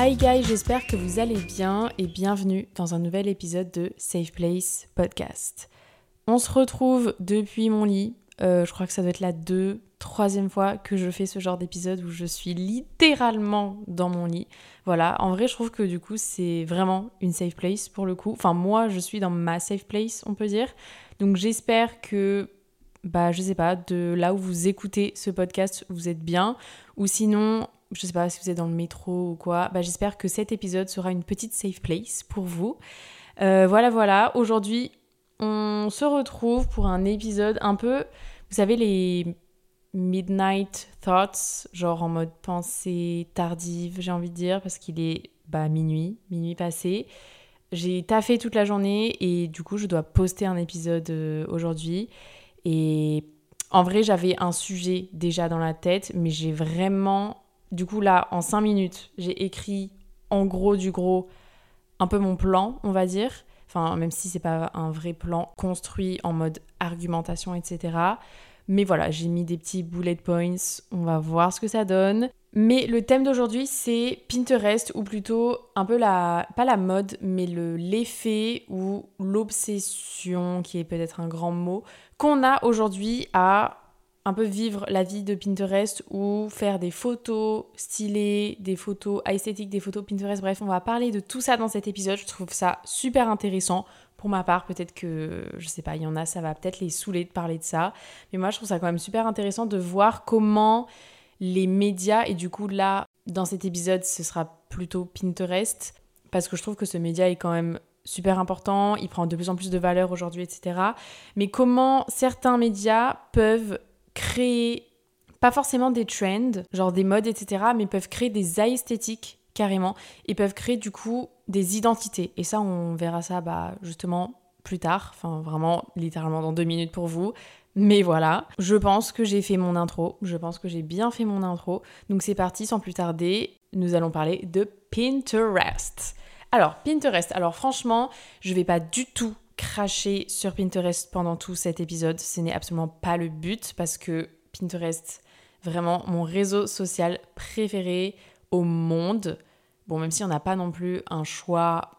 Hi guys, j'espère que vous allez bien et bienvenue dans un nouvel épisode de Safe Place Podcast. On se retrouve depuis mon lit. Euh, je crois que ça doit être la deux, troisième fois que je fais ce genre d'épisode où je suis littéralement dans mon lit. Voilà, en vrai, je trouve que du coup, c'est vraiment une safe place pour le coup. Enfin, moi, je suis dans ma safe place, on peut dire. Donc, j'espère que, bah, je sais pas, de là où vous écoutez ce podcast, vous êtes bien. Ou sinon, je sais pas si vous êtes dans le métro ou quoi, bah, j'espère que cet épisode sera une petite safe place pour vous. Euh, voilà, voilà. Aujourd'hui, on se retrouve pour un épisode un peu, vous savez, les midnight thoughts, genre en mode pensée tardive, j'ai envie de dire, parce qu'il est bah, minuit, minuit passé. J'ai taffé toute la journée et du coup, je dois poster un épisode euh, aujourd'hui. Et en vrai, j'avais un sujet déjà dans la tête, mais j'ai vraiment du coup, là, en 5 minutes, j'ai écrit en gros du gros un peu mon plan, on va dire. Enfin, même si c'est pas un vrai plan construit en mode argumentation, etc. Mais voilà, j'ai mis des petits bullet points. On va voir ce que ça donne. Mais le thème d'aujourd'hui, c'est Pinterest, ou plutôt un peu la, pas la mode, mais l'effet ou l'obsession, qui est peut-être un grand mot, qu'on a aujourd'hui à un peu vivre la vie de Pinterest ou faire des photos stylées, des photos esthétiques, des photos Pinterest. Bref, on va parler de tout ça dans cet épisode. Je trouve ça super intéressant. Pour ma part, peut-être que, je sais pas, il y en a, ça va peut-être les saouler de parler de ça. Mais moi, je trouve ça quand même super intéressant de voir comment les médias, et du coup, là, dans cet épisode, ce sera plutôt Pinterest, parce que je trouve que ce média est quand même super important, il prend de plus en plus de valeur aujourd'hui, etc. Mais comment certains médias peuvent créer, pas forcément des trends, genre des modes, etc., mais peuvent créer des esthétiques carrément, et peuvent créer du coup des identités. Et ça, on verra ça bah, justement plus tard, enfin vraiment littéralement dans deux minutes pour vous. Mais voilà, je pense que j'ai fait mon intro, je pense que j'ai bien fait mon intro. Donc c'est parti, sans plus tarder, nous allons parler de Pinterest. Alors, Pinterest, alors franchement, je vais pas du tout cracher sur Pinterest pendant tout cet épisode. Ce n'est absolument pas le but parce que Pinterest, vraiment mon réseau social préféré au monde. Bon, même si on n'a pas non plus un choix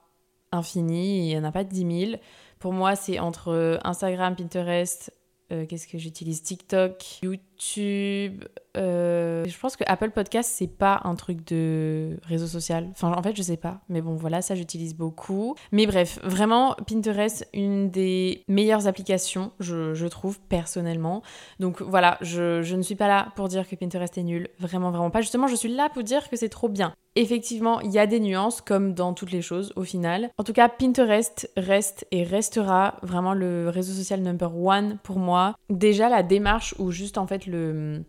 infini, il n'y en a pas 10 000. Pour moi, c'est entre Instagram, Pinterest, euh, qu'est-ce que j'utilise? TikTok, YouTube. Euh, je pense que Apple Podcast, c'est pas un truc de réseau social. Enfin, en fait, je sais pas. Mais bon, voilà, ça, j'utilise beaucoup. Mais bref, vraiment, Pinterest, une des meilleures applications, je, je trouve, personnellement. Donc voilà, je, je ne suis pas là pour dire que Pinterest est nul. Vraiment, vraiment pas. Justement, je suis là pour dire que c'est trop bien. Effectivement, il y a des nuances, comme dans toutes les choses, au final. En tout cas, Pinterest reste et restera vraiment le réseau social number one pour moi. Déjà, la démarche ou juste en fait le,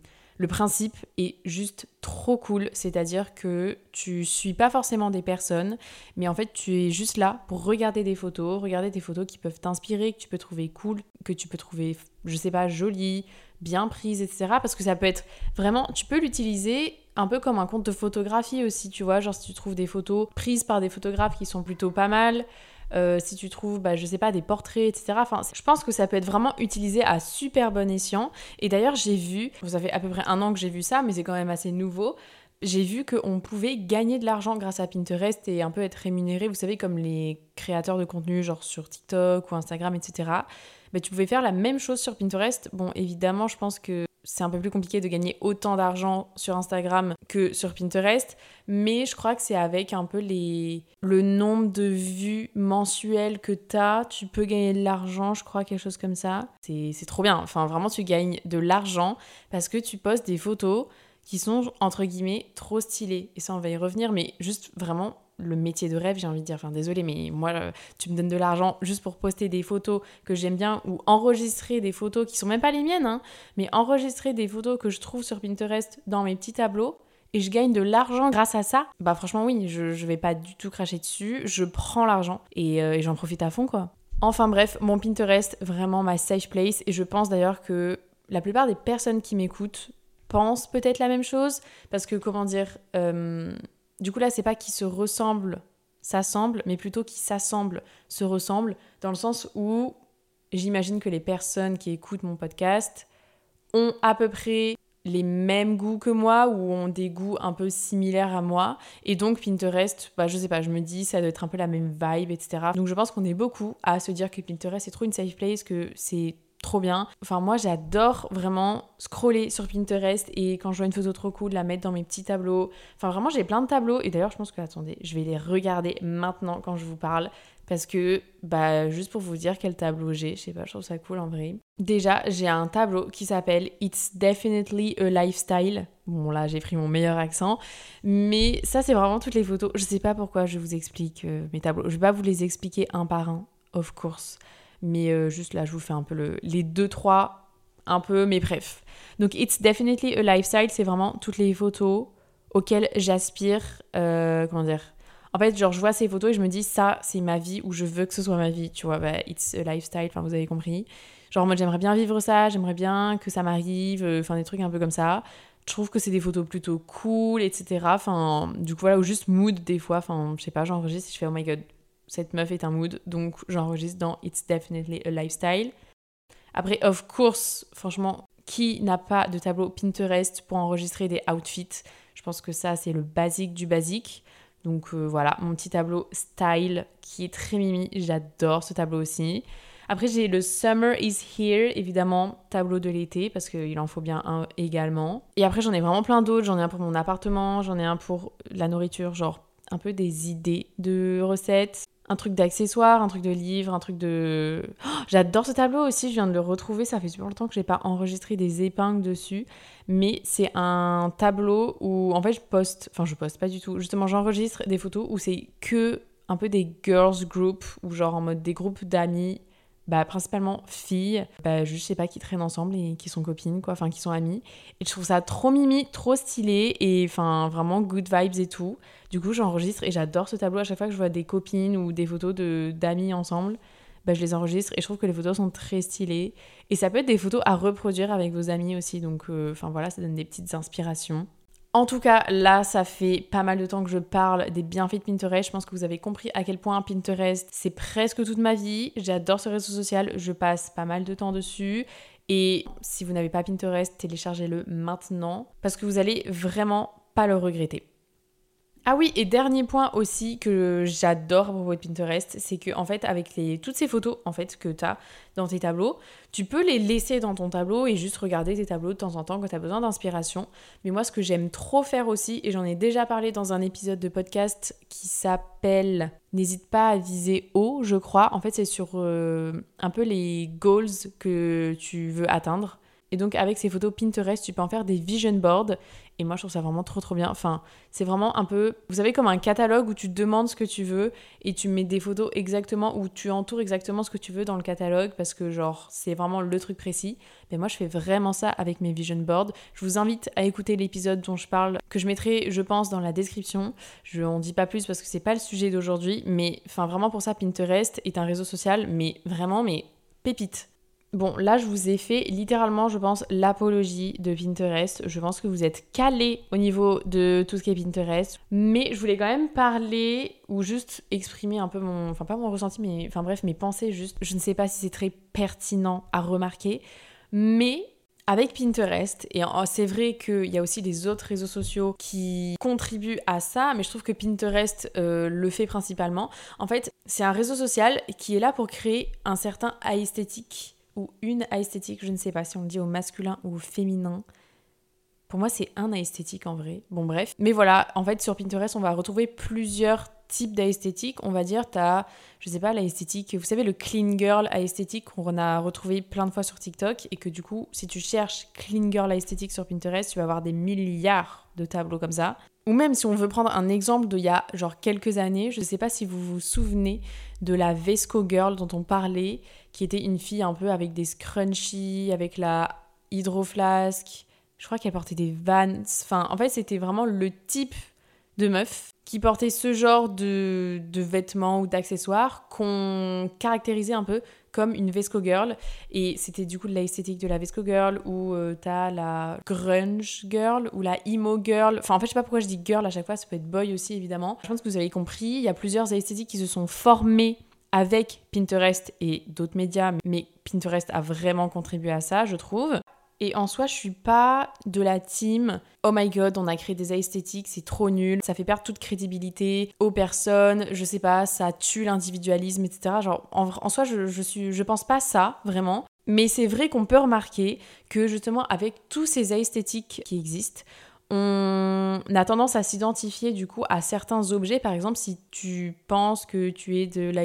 principe est juste trop cool, c'est-à-dire que tu suis pas forcément des personnes, mais en fait tu es juste là pour regarder des photos, regarder des photos qui peuvent t'inspirer, que tu peux trouver cool, que tu peux trouver, je sais pas, jolies, bien prises, etc. Parce que ça peut être vraiment, tu peux l'utiliser un peu comme un compte de photographie aussi, tu vois, genre si tu trouves des photos prises par des photographes qui sont plutôt pas mal, euh, si tu trouves, bah, je sais pas, des portraits, etc. Enfin, je pense que ça peut être vraiment utilisé à super bon escient. Et d'ailleurs, j'ai vu, vous avez à peu près un an que j'ai vu ça, mais c'est quand même assez nouveau. J'ai vu qu'on pouvait gagner de l'argent grâce à Pinterest et un peu être rémunéré, vous savez, comme les créateurs de contenu, genre sur TikTok ou Instagram, etc. Mais tu pouvais faire la même chose sur Pinterest. Bon, évidemment, je pense que c'est un peu plus compliqué de gagner autant d'argent sur Instagram que sur Pinterest, mais je crois que c'est avec un peu les le nombre de vues mensuelles que tu as, tu peux gagner de l'argent, je crois quelque chose comme ça. C'est trop bien. Enfin vraiment tu gagnes de l'argent parce que tu postes des photos qui sont entre guillemets trop stylées et ça on va y revenir mais juste vraiment le métier de rêve, j'ai envie de dire. Enfin, désolé, mais moi, euh, tu me donnes de l'argent juste pour poster des photos que j'aime bien ou enregistrer des photos qui sont même pas les miennes, hein, mais enregistrer des photos que je trouve sur Pinterest dans mes petits tableaux et je gagne de l'argent grâce à ça. Bah, franchement, oui, je, je vais pas du tout cracher dessus. Je prends l'argent et, euh, et j'en profite à fond, quoi. Enfin, bref, mon Pinterest, vraiment ma safe place. Et je pense d'ailleurs que la plupart des personnes qui m'écoutent pensent peut-être la même chose parce que, comment dire, euh, du coup, là, c'est pas qui se ressemblent, s'assemblent, mais plutôt qui s'assemblent, se ressemblent, dans le sens où j'imagine que les personnes qui écoutent mon podcast ont à peu près les mêmes goûts que moi ou ont des goûts un peu similaires à moi. Et donc Pinterest, bah, je sais pas, je me dis ça doit être un peu la même vibe, etc. Donc je pense qu'on est beaucoup à se dire que Pinterest c'est trop une safe place, que c'est trop bien. Enfin, moi, j'adore vraiment scroller sur Pinterest et quand je vois une photo trop cool, la mettre dans mes petits tableaux. Enfin, vraiment, j'ai plein de tableaux et d'ailleurs, je pense que, attendez, je vais les regarder maintenant quand je vous parle parce que, bah, juste pour vous dire quel tableau j'ai, je sais pas, je trouve ça cool en vrai. Déjà, j'ai un tableau qui s'appelle It's Definitely a Lifestyle. Bon, là, j'ai pris mon meilleur accent. Mais ça, c'est vraiment toutes les photos. Je sais pas pourquoi je vous explique euh, mes tableaux. Je vais pas vous les expliquer un par un, of course. Mais euh, juste là, je vous fais un peu le, les deux, trois, un peu, mais bref. Donc, It's Definitely a Lifestyle, c'est vraiment toutes les photos auxquelles j'aspire. Euh, comment dire En fait, genre, je vois ces photos et je me dis, ça, c'est ma vie ou je veux que ce soit ma vie. Tu vois, bah, It's a Lifestyle, enfin, vous avez compris. Genre, moi, j'aimerais bien vivre ça, j'aimerais bien que ça m'arrive, euh, enfin, des trucs un peu comme ça. Je trouve que c'est des photos plutôt cool, etc. Enfin, du coup, voilà, ou juste mood des fois. Enfin, je sais pas, j'enregistre et je fais, oh my god, cette meuf est un mood, donc j'enregistre dans It's Definitely a Lifestyle. Après, of course, franchement, qui n'a pas de tableau Pinterest pour enregistrer des outfits? Je pense que ça, c'est le basique du basique. Donc euh, voilà, mon petit tableau style qui est très mimi, j'adore ce tableau aussi. Après, j'ai le Summer is Here, évidemment, tableau de l'été, parce qu'il en faut bien un également. Et après, j'en ai vraiment plein d'autres. J'en ai un pour mon appartement, j'en ai un pour la nourriture, genre un peu des idées de recettes un truc d'accessoires, un truc de livre, un truc de... Oh, j'adore ce tableau aussi, je viens de le retrouver, ça fait super longtemps que j'ai pas enregistré des épingles dessus, mais c'est un tableau où en fait je poste, enfin je poste pas du tout, justement j'enregistre des photos où c'est que un peu des girls group, ou genre en mode des groupes d'amis bah, principalement filles, bah, je sais pas, qui traînent ensemble et qui sont copines, quoi, enfin qui sont amies. Et je trouve ça trop mimi, trop stylé et enfin vraiment good vibes et tout. Du coup, j'enregistre et j'adore ce tableau à chaque fois que je vois des copines ou des photos de d'amis ensemble. Bah, je les enregistre et je trouve que les photos sont très stylées. Et ça peut être des photos à reproduire avec vos amis aussi. Donc, euh, enfin voilà, ça donne des petites inspirations. En tout cas, là, ça fait pas mal de temps que je parle des bienfaits de Pinterest. Je pense que vous avez compris à quel point Pinterest, c'est presque toute ma vie. J'adore ce réseau social, je passe pas mal de temps dessus. Et si vous n'avez pas Pinterest, téléchargez-le maintenant parce que vous allez vraiment pas le regretter. Ah oui, et dernier point aussi que j'adore à propos de Pinterest, c'est que en fait avec toutes ces photos en fait que tu as dans tes tableaux, tu peux les laisser dans ton tableau et juste regarder tes tableaux de temps en temps quand tu as besoin d'inspiration. Mais moi ce que j'aime trop faire aussi et j'en ai déjà parlé dans un épisode de podcast qui s'appelle N'hésite pas à viser haut, je crois. En fait, c'est sur euh, un peu les goals que tu veux atteindre Et donc avec ces photos Pinterest, tu peux en faire des vision boards. Et moi, je trouve ça vraiment trop trop bien. Enfin, c'est vraiment un peu, vous savez, comme un catalogue où tu demandes ce que tu veux et tu mets des photos exactement, où tu entoures exactement ce que tu veux dans le catalogue parce que genre, c'est vraiment le truc précis. Mais moi, je fais vraiment ça avec mes vision boards. Je vous invite à écouter l'épisode dont je parle, que je mettrai, je pense, dans la description. Je n'en dis pas plus parce que c'est pas le sujet d'aujourd'hui. Mais enfin, vraiment pour ça, Pinterest est un réseau social, mais vraiment, mais pépite. Bon, là, je vous ai fait littéralement, je pense, l'apologie de Pinterest. Je pense que vous êtes calés au niveau de tout ce qui est Pinterest. Mais je voulais quand même parler ou juste exprimer un peu mon. Enfin, pas mon ressenti, mais. Enfin, bref, mes pensées juste. Je ne sais pas si c'est très pertinent à remarquer. Mais avec Pinterest, et c'est vrai qu'il y a aussi des autres réseaux sociaux qui contribuent à ça, mais je trouve que Pinterest euh, le fait principalement. En fait, c'est un réseau social qui est là pour créer un certain esthétique ou une esthétique, je ne sais pas si on le dit au masculin ou au féminin. Pour moi, c'est un esthétique en vrai. Bon, bref. Mais voilà, en fait, sur Pinterest, on va retrouver plusieurs types d'esthétique. On va dire, tu as, je sais pas, l'esthétique, vous savez, le clean girl esthétique qu'on a retrouvé plein de fois sur TikTok et que du coup, si tu cherches clean girl esthétique sur Pinterest, tu vas avoir des milliards de tableaux comme ça. Ou même si on veut prendre un exemple d'il y a genre quelques années, je sais pas si vous vous souvenez de la Vesco Girl dont on parlait, qui était une fille un peu avec des scrunchies, avec la hydroflasque. Je crois qu'elle portait des vans. Enfin, en fait, c'était vraiment le type de meuf qui portait ce genre de, de vêtements ou d'accessoires qu'on caractérisait un peu comme une Vesco Girl. Et c'était du coup de l'esthétique de la Vesco Girl, ou euh, t'as la Grunge Girl, ou la Emo Girl. Enfin, en fait, je sais pas pourquoi je dis girl à chaque fois, ça peut être boy aussi, évidemment. Je pense que vous avez compris, il y a plusieurs esthétiques qui se sont formées avec Pinterest et d'autres médias, mais Pinterest a vraiment contribué à ça, je trouve. Et en soi, je suis pas de la team oh my god, on a créé des esthétiques, c'est trop nul, ça fait perdre toute crédibilité aux personnes, je sais pas, ça tue l'individualisme, etc. Genre, en, soi, je, je, pense pas ça, vraiment. Mais c'est vrai qu'on peut remarquer que justement, avec tous ces esthétiques qui existent, on a tendance à s'identifier du coup à certains objets. Par exemple, si tu penses que tu es de la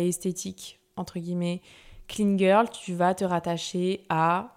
entre guillemets, clean girl, tu vas te rattacher à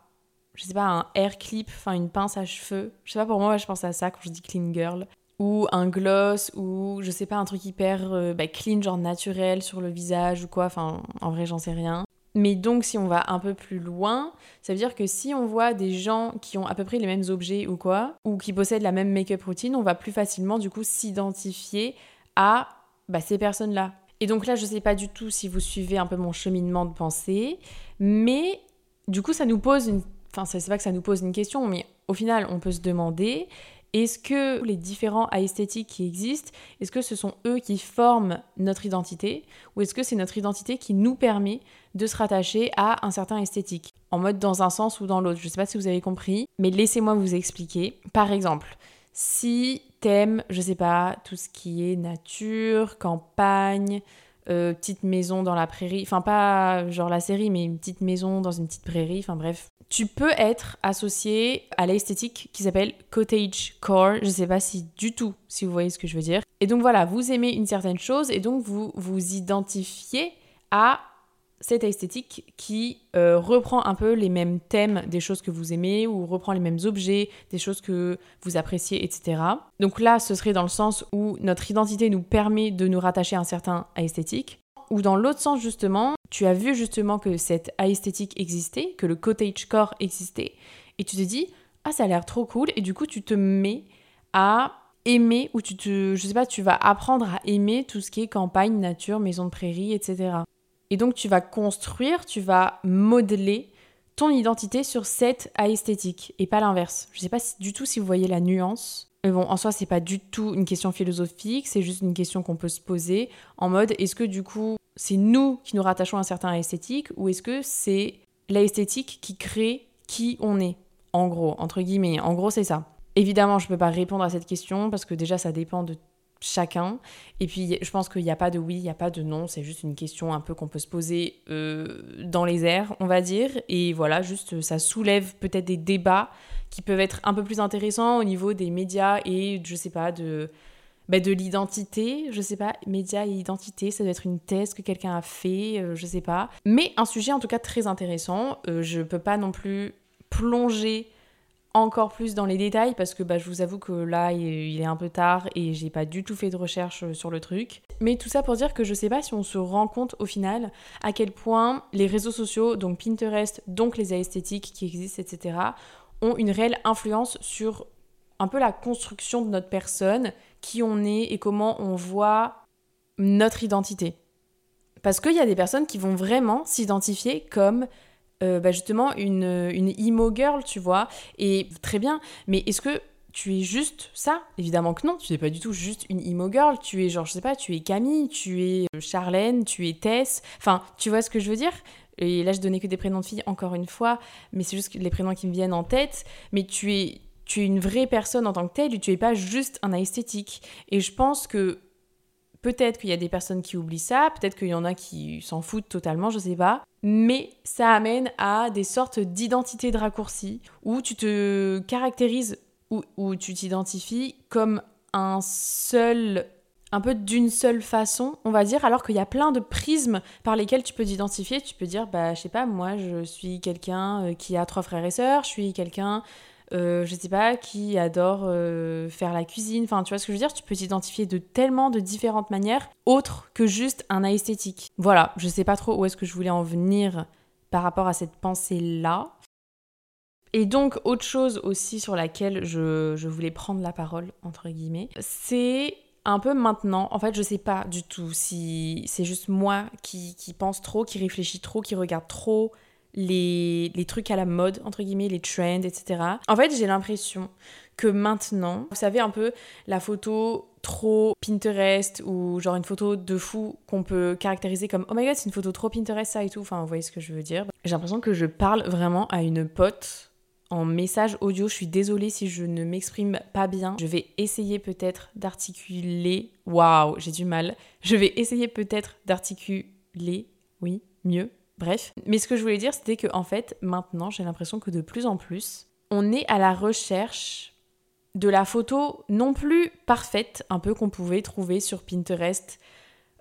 je sais pas, un hair clip, enfin une pince à cheveux. Je sais pas, pour moi, je pense à ça quand je dis clean girl. Ou un gloss, ou je sais pas, un truc hyper euh, bah, clean, genre naturel sur le visage ou quoi. Enfin, en vrai, j'en sais rien. Mais donc, si on va un peu plus loin, ça veut dire que si on voit des gens qui ont à peu près les mêmes objets ou quoi, ou qui possèdent la même make-up routine, on va plus facilement du coup s'identifier à bah, ces personnes-là. Et donc là, je sais pas du tout si vous suivez un peu mon cheminement de pensée, mais du coup, ça nous pose une enfin c'est pas que ça nous pose une question, mais au final on peut se demander est-ce que les différents esthétiques qui existent, est-ce que ce sont eux qui forment notre identité ou est-ce que c'est notre identité qui nous permet de se rattacher à un certain esthétique? En mode dans un sens ou dans l'autre. Je sais pas si vous avez compris, mais laissez-moi vous expliquer. Par exemple, si t'aimes, je sais pas, tout ce qui est nature, campagne, euh, petite maison dans la prairie, enfin pas genre la série, mais une petite maison dans une petite prairie, enfin bref. Tu peux être associé à l'esthétique qui s'appelle cottage core, je sais pas si du tout, si vous voyez ce que je veux dire. Et donc voilà, vous aimez une certaine chose et donc vous vous identifiez à cette esthétique qui euh, reprend un peu les mêmes thèmes des choses que vous aimez ou reprend les mêmes objets, des choses que vous appréciez, etc. Donc là, ce serait dans le sens où notre identité nous permet de nous rattacher à un certain esthétique. Ou dans l'autre sens, justement, tu as vu justement que cette esthétique existait, que le cottage core existait, et tu te dis, ah, ça a l'air trop cool, et du coup, tu te mets à aimer, ou tu te, je sais pas, tu vas apprendre à aimer tout ce qui est campagne, nature, maison de prairie, etc. Et donc tu vas construire, tu vas modeler ton identité sur cette esthétique et pas l'inverse. Je sais pas du tout si vous voyez la nuance. Mais bon, en soi, c'est pas du tout une question philosophique, c'est juste une question qu'on peut se poser en mode est-ce que du coup, c'est nous qui nous rattachons à un certain esthétique ou est-ce que c'est l'esthétique qui crée qui on est En gros, entre guillemets, en gros, c'est ça. Évidemment, je peux pas répondre à cette question parce que déjà, ça dépend de chacun. Et puis, je pense qu'il n'y a pas de oui, il n'y a pas de non. C'est juste une question un peu qu'on peut se poser euh, dans les airs, on va dire. Et voilà, juste, ça soulève peut-être des débats qui peuvent être un peu plus intéressants au niveau des médias et, je sais pas, de, bah, de l'identité. Je sais pas, médias et identité, ça doit être une thèse que quelqu'un a fait, euh, je sais pas. Mais un sujet en tout cas très intéressant. Euh, je peux pas non plus plonger encore plus dans les détails parce que bah, je vous avoue que là il est un peu tard et j'ai pas du tout fait de recherche euh, sur le truc. Mais tout ça pour dire que je sais pas si on se rend compte au final à quel point les réseaux sociaux, donc Pinterest, donc les esthétiques qui existent, etc., ont une réelle influence sur un peu la construction de notre personne, qui on est et comment on voit notre identité. Parce qu'il y a des personnes qui vont vraiment s'identifier comme euh, bah, justement une, une emo girl, tu vois. Et très bien, mais est-ce que tu es juste ça? Évidemment que non, tu n'es pas du tout juste une emo girl, tu es genre, je sais pas, tu es Camille, tu es euh, Charlène, tu es Tess, enfin, tu vois ce que je veux dire? Et là, je donnais que des prénoms de filles, encore une fois, mais c'est juste les prénoms qui me viennent en tête, mais tu es, tu es une vraie personne en tant que telle, tu es pas juste un esthétique. Et je pense que Peut-être qu'il y a des personnes qui oublient ça, peut-être qu'il y en a qui s'en foutent totalement, je sais pas. Mais ça amène à des sortes d'identités de raccourcis où tu te caractérises, où tu t'identifies comme un seul un peu d'une seule façon, on va dire, alors qu'il y a plein de prismes par lesquels tu peux t'identifier. Tu peux dire, bah, je sais pas, moi, je suis quelqu'un euh, qui a trois frères et sœurs, je suis quelqu'un euh, je sais pas, qui adore euh, faire la cuisine. Enfin, tu vois ce que je veux dire? Tu peux t'identifier de tellement de différentes manières, autres que juste un esthétique. Voilà, je sais pas trop où est-ce que je voulais en venir par rapport à cette pensée-là. Et donc, autre chose aussi sur laquelle je, voulais prendre la parole, entre guillemets, c'est un peu maintenant, en fait, je sais pas du tout si c'est juste moi qui, qui pense trop, qui réfléchit trop, qui regarde trop les, trucs à la mode, entre guillemets, les trends, etc. En fait, j'ai l'impression que maintenant, vous savez un peu la photo trop Pinterest ou genre une photo de fou qu'on peut caractériser comme oh my god c'est une photo trop Pinterest ça et tout, enfin vous voyez ce que je veux dire. J'ai l'impression que je parle vraiment à une pote en message audio, je suis désolée si je ne m'exprime pas bien. Je vais essayer peut-être d'articuler. Waouh, j'ai du mal. Je vais essayer peut-être d'articuler, oui, mieux Bref, mais ce que je voulais dire, c'était que en fait, maintenant, j'ai l'impression que de plus en plus, on est à la recherche de la photo non plus parfaite, un peu qu'on pouvait trouver sur Pinterest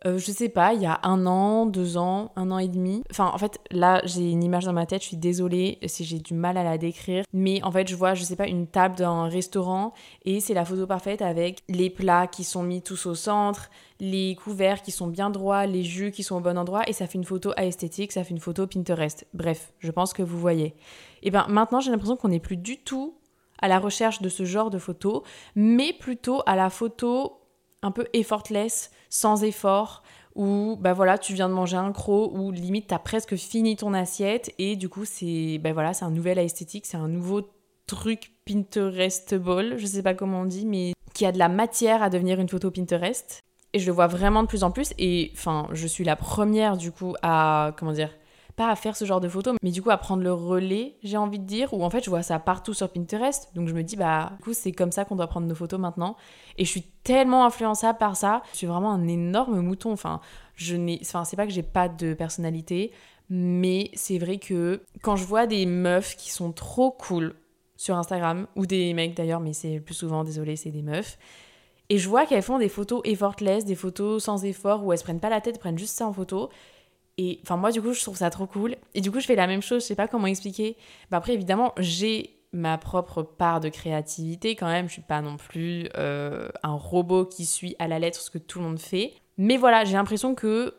euh, je sais pas, il y a un an, deux ans, un an et demi. Enfin, en fait, là, j'ai une image dans ma tête, je suis désolée si j'ai du mal à la décrire. Mais en fait, je vois, je sais pas, une table d'un restaurant et c'est la photo parfaite avec les plats qui sont mis tous au centre, les couverts qui sont bien droits, les jus qui sont au bon endroit et ça fait une photo esthétique, ça fait une photo Pinterest. Bref, je pense que vous voyez. Et ben maintenant, j'ai l'impression qu'on n'est plus du tout à la recherche de ce genre de photo, mais plutôt à la photo un peu effortless, sans effort, où bah voilà, tu viens de manger un croc, ou limite t'as presque fini ton assiette, et du coup c'est bah voilà, c'est un nouvel esthétique, c'est un nouveau truc Pinterestable, je sais pas comment on dit, mais qui a de la matière à devenir une photo Pinterest. Et je le vois vraiment de plus en plus, et enfin, je suis la première du coup à, comment dire, pas à faire ce genre de photos, mais du coup à prendre le relais, j'ai envie de dire, ou en fait je vois ça partout sur Pinterest, donc je me dis bah du coup c'est comme ça qu'on doit prendre nos photos maintenant, et je suis tellement influençable par ça, je suis vraiment un énorme mouton, enfin je n'ai, enfin c'est pas que j'ai pas de personnalité, mais c'est vrai que quand je vois des meufs qui sont trop cool sur Instagram, ou des mecs d'ailleurs, mais c'est plus souvent, désolé, c'est des meufs, et je vois qu'elles font des photos effortless, des photos sans effort, où elles se prennent pas la tête, prennent juste ça en photo. Et enfin, moi, du coup, je trouve ça trop cool. Et du coup, je fais la même chose, je sais pas comment expliquer. Bah, après, évidemment, j'ai ma propre part de créativité quand même. Je suis pas non plus euh, un robot qui suit à la lettre ce que tout le monde fait. Mais voilà, j'ai l'impression que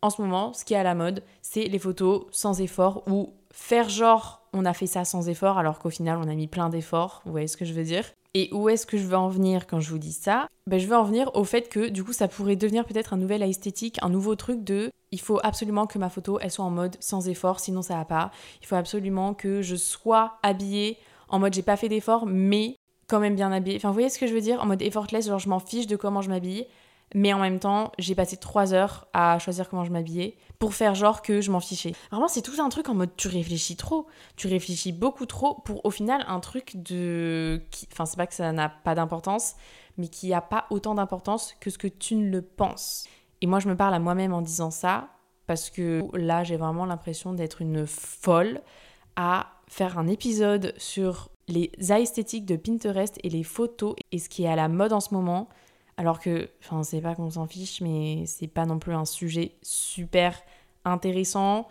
en ce moment, ce qui est à la mode, c'est les photos sans effort ou faire genre on a fait ça sans effort alors qu'au final on a mis plein d'efforts. Vous voyez ce que je veux dire? Et où est-ce que je veux en venir quand je vous dis ça? Ben, Je veux en venir au fait que du coup ça pourrait devenir peut-être un nouvel esthétique, un nouveau truc de il faut absolument que ma photo elle soit en mode sans effort sinon ça va pas. Il faut absolument que je sois habillée en mode j'ai pas fait d'effort mais quand même bien habillée. Enfin vous voyez ce que je veux dire? En mode effortless, genre je m'en fiche de comment je m'habille mais en même temps, j'ai passé trois heures à choisir comment je m'habillais pour faire genre que je m'en fichais. Vraiment, c'est tout un truc en mode tu réfléchis trop, tu réfléchis beaucoup trop pour au final un truc de. Enfin, c'est pas que ça n'a pas d'importance, mais qui a pas autant d'importance que ce que tu ne le penses. Et moi, je me parle à moi-même en disant ça parce que là, j'ai vraiment l'impression d'être une folle à faire un épisode sur les esthétiques de Pinterest et les photos et ce qui est à la mode en ce moment alors que, enfin, c'est pas qu'on s'en fiche, mais c'est pas non plus un sujet super intéressant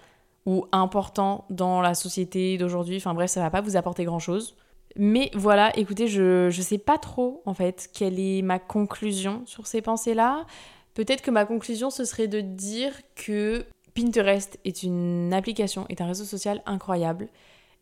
ou important dans la société d'aujourd'hui. Enfin bref, ça va pas vous apporter grand chose. Mais voilà, écoutez, je ne sais pas trop en fait quelle est ma conclusion sur ces pensées-là. Peut-être que ma conclusion ce serait de dire que Pinterest est une application, est un réseau social incroyable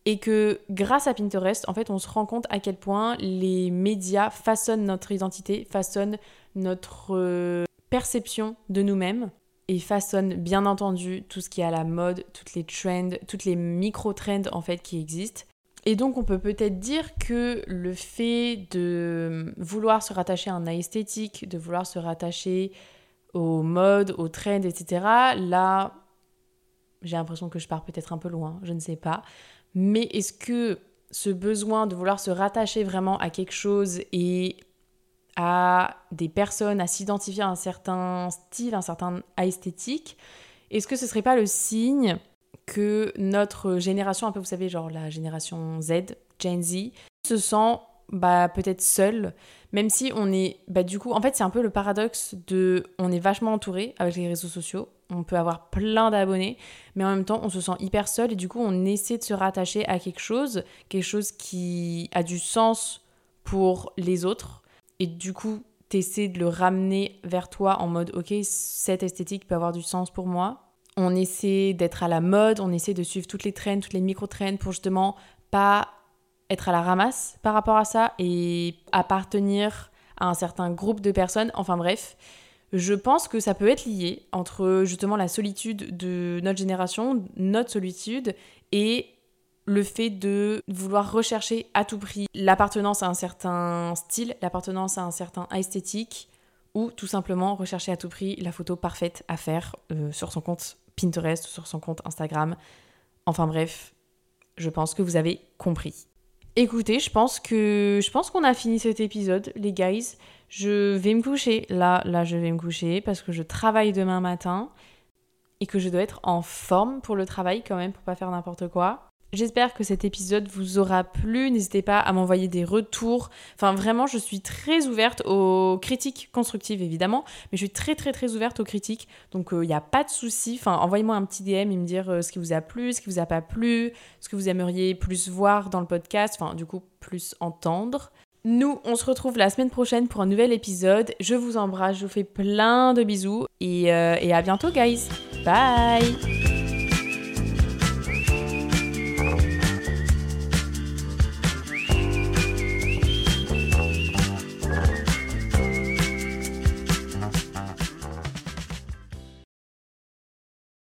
et que grâce à Pinterest, en fait, on se rend compte à quel point les médias façonnent notre identité, façonnent notre euh, perception de nous-mêmes et façonnent bien entendu tout ce qui est à la mode, toutes les trends, toutes les micro-trends en fait qui existent. Et donc on peut peut-être dire que le fait de vouloir se rattacher à un esthétique, de vouloir se rattacher aux modes, aux trends, etc., là, j'ai l'impression que je pars peut-être un peu loin, je ne sais pas. Mais est-ce que ce besoin de vouloir se rattacher vraiment à quelque chose et à des personnes, à s'identifier à un certain style, un certain esthétique, est-ce que ce serait pas le signe que notre génération, un peu vous savez, genre la génération Z, Gen Z, se sent bah, peut-être seule, même si on est, bah, du coup, en fait c'est un peu le paradoxe de, on est vachement entouré avec les réseaux sociaux, on peut avoir plein d'abonnés, mais en même temps on se sent hyper seul et du coup on essaie de se rattacher à quelque chose, quelque chose qui a du sens pour les autres, et du coup t'essaies de le ramener vers toi en mode ok cette esthétique peut avoir du sens pour moi. On essaie d'être à la mode, on essaie de suivre toutes les trends, toutes les micro-trends pour justement pas être à la ramasse par rapport à ça et appartenir à un certain groupe de personnes. Enfin bref, je pense que ça peut être lié entre justement la solitude de notre génération, notre solitude et le fait de vouloir rechercher à tout prix l'appartenance à un certain style, l'appartenance à un certain esthétique, ou tout simplement rechercher à tout prix la photo parfaite à faire euh, sur son compte Pinterest ou sur son compte Instagram. Enfin bref, je pense que vous avez compris. Écoutez, je pense que je pense qu'on a fini cet épisode, les guys. Je vais me coucher. Là, là, je vais me coucher parce que je travaille demain matin et que je dois être en forme pour le travail quand même pour pas faire n'importe quoi. J'espère que cet épisode vous aura plu. N'hésitez pas à m'envoyer des retours. Enfin, vraiment, je suis très ouverte aux critiques constructives, évidemment, mais je suis très, très, très ouverte aux critiques. Donc, il euh, n'y a pas de souci. Enfin, envoyez-moi un petit DM et me dire euh, ce qui vous a plu, ce qui vous a pas plu, ce que vous aimeriez plus voir dans le podcast. Enfin, du coup, plus entendre. Nous, on se retrouve la semaine prochaine pour un nouvel épisode. Je vous embrasse, je vous fais plein de bisous et, euh, et à bientôt, guys. Bye